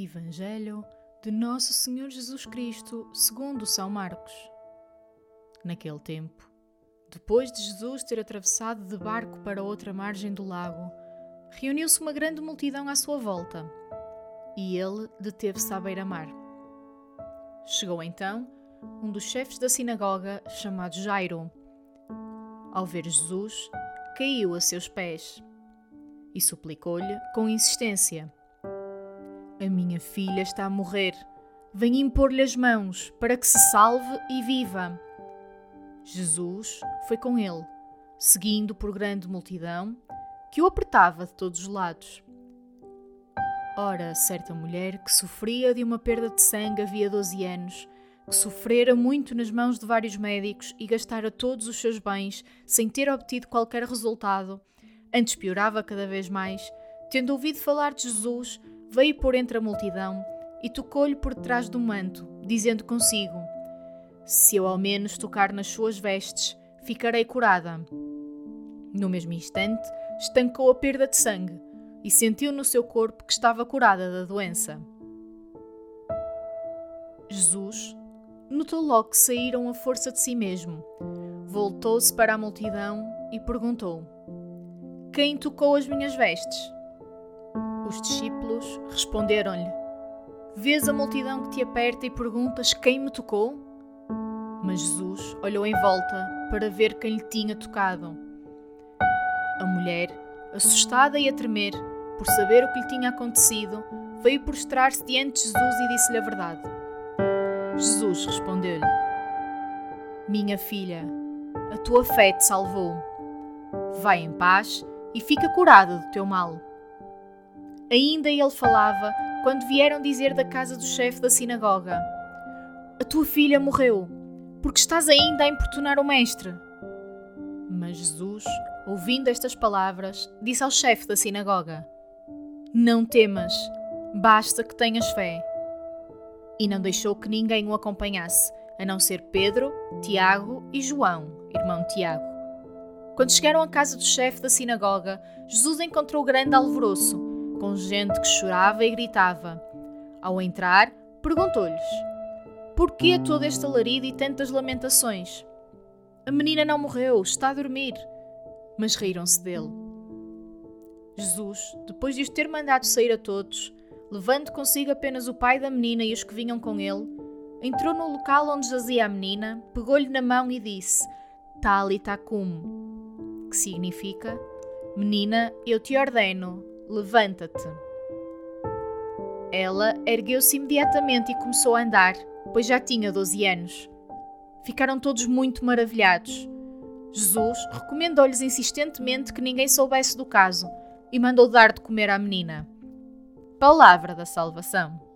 Evangelho de Nosso Senhor Jesus Cristo, segundo São Marcos. Naquele tempo, depois de Jesus ter atravessado de barco para outra margem do lago, reuniu-se uma grande multidão à sua volta, e ele deteve-se à beira-mar. Chegou então um dos chefes da sinagoga, chamado Jairo. Ao ver Jesus, caiu a seus pés e suplicou-lhe com insistência: A minha filha está a morrer. Venha impor-lhe as mãos para que se salve e viva. Jesus foi com ele, seguindo por grande multidão que o apertava de todos os lados. Ora, certa mulher que sofria de uma perda de sangue havia 12 anos, que sofrera muito nas mãos de vários médicos e gastara todos os seus bens sem ter obtido qualquer resultado, antes piorava cada vez mais, tendo ouvido falar de Jesus, veio por entre a multidão e tocou-lhe por detrás do manto, dizendo consigo: Se eu ao menos tocar nas suas vestes, ficarei curada. No mesmo instante, estancou a perda de sangue e sentiu no seu corpo que estava curada da doença. Jesus notou logo que saíram a força de si mesmo. Voltou-se para a multidão e perguntou: Quem tocou as minhas vestes? Os discípulos responderam-lhe: Vês a multidão que te aperta e perguntas quem me tocou? Mas Jesus olhou em volta para ver quem lhe tinha tocado. A mulher, assustada e a tremer, por saber o que lhe tinha acontecido, veio prostrar-se diante de Jesus e disse-lhe a verdade. Jesus respondeu-lhe: Minha filha, a tua fé te salvou. Vai em paz e fica curada do teu mal. Ainda ele falava quando vieram dizer da casa do chefe da sinagoga: A tua filha morreu, porque estás ainda a importunar o mestre. Mas Jesus, ouvindo estas palavras, disse ao chefe da sinagoga: Não temas, basta que tenhas fé. E não deixou que ninguém o acompanhasse, a não ser Pedro, Tiago e João, irmão Tiago. Quando chegaram à casa do chefe da sinagoga, Jesus encontrou grande alvoroço, com gente que chorava e gritava. Ao entrar, perguntou-lhes: Por que todo este alarido e tantas lamentações? A menina não morreu, está a dormir. Mas riram-se dele. Jesus, depois de os ter mandado sair a todos, levando consigo apenas o pai da menina e os que vinham com ele, entrou no local onde jazia a menina, pegou-lhe na mão e disse: Talita cum, que significa: Menina, eu te ordeno, levanta-te. Ela ergueu-se imediatamente e começou a andar, pois já tinha 12 anos. Ficaram todos muito maravilhados. Jesus recomendou-lhes insistentemente que ninguém soubesse do caso e mandou dar de comer à menina. Palavra da salvação.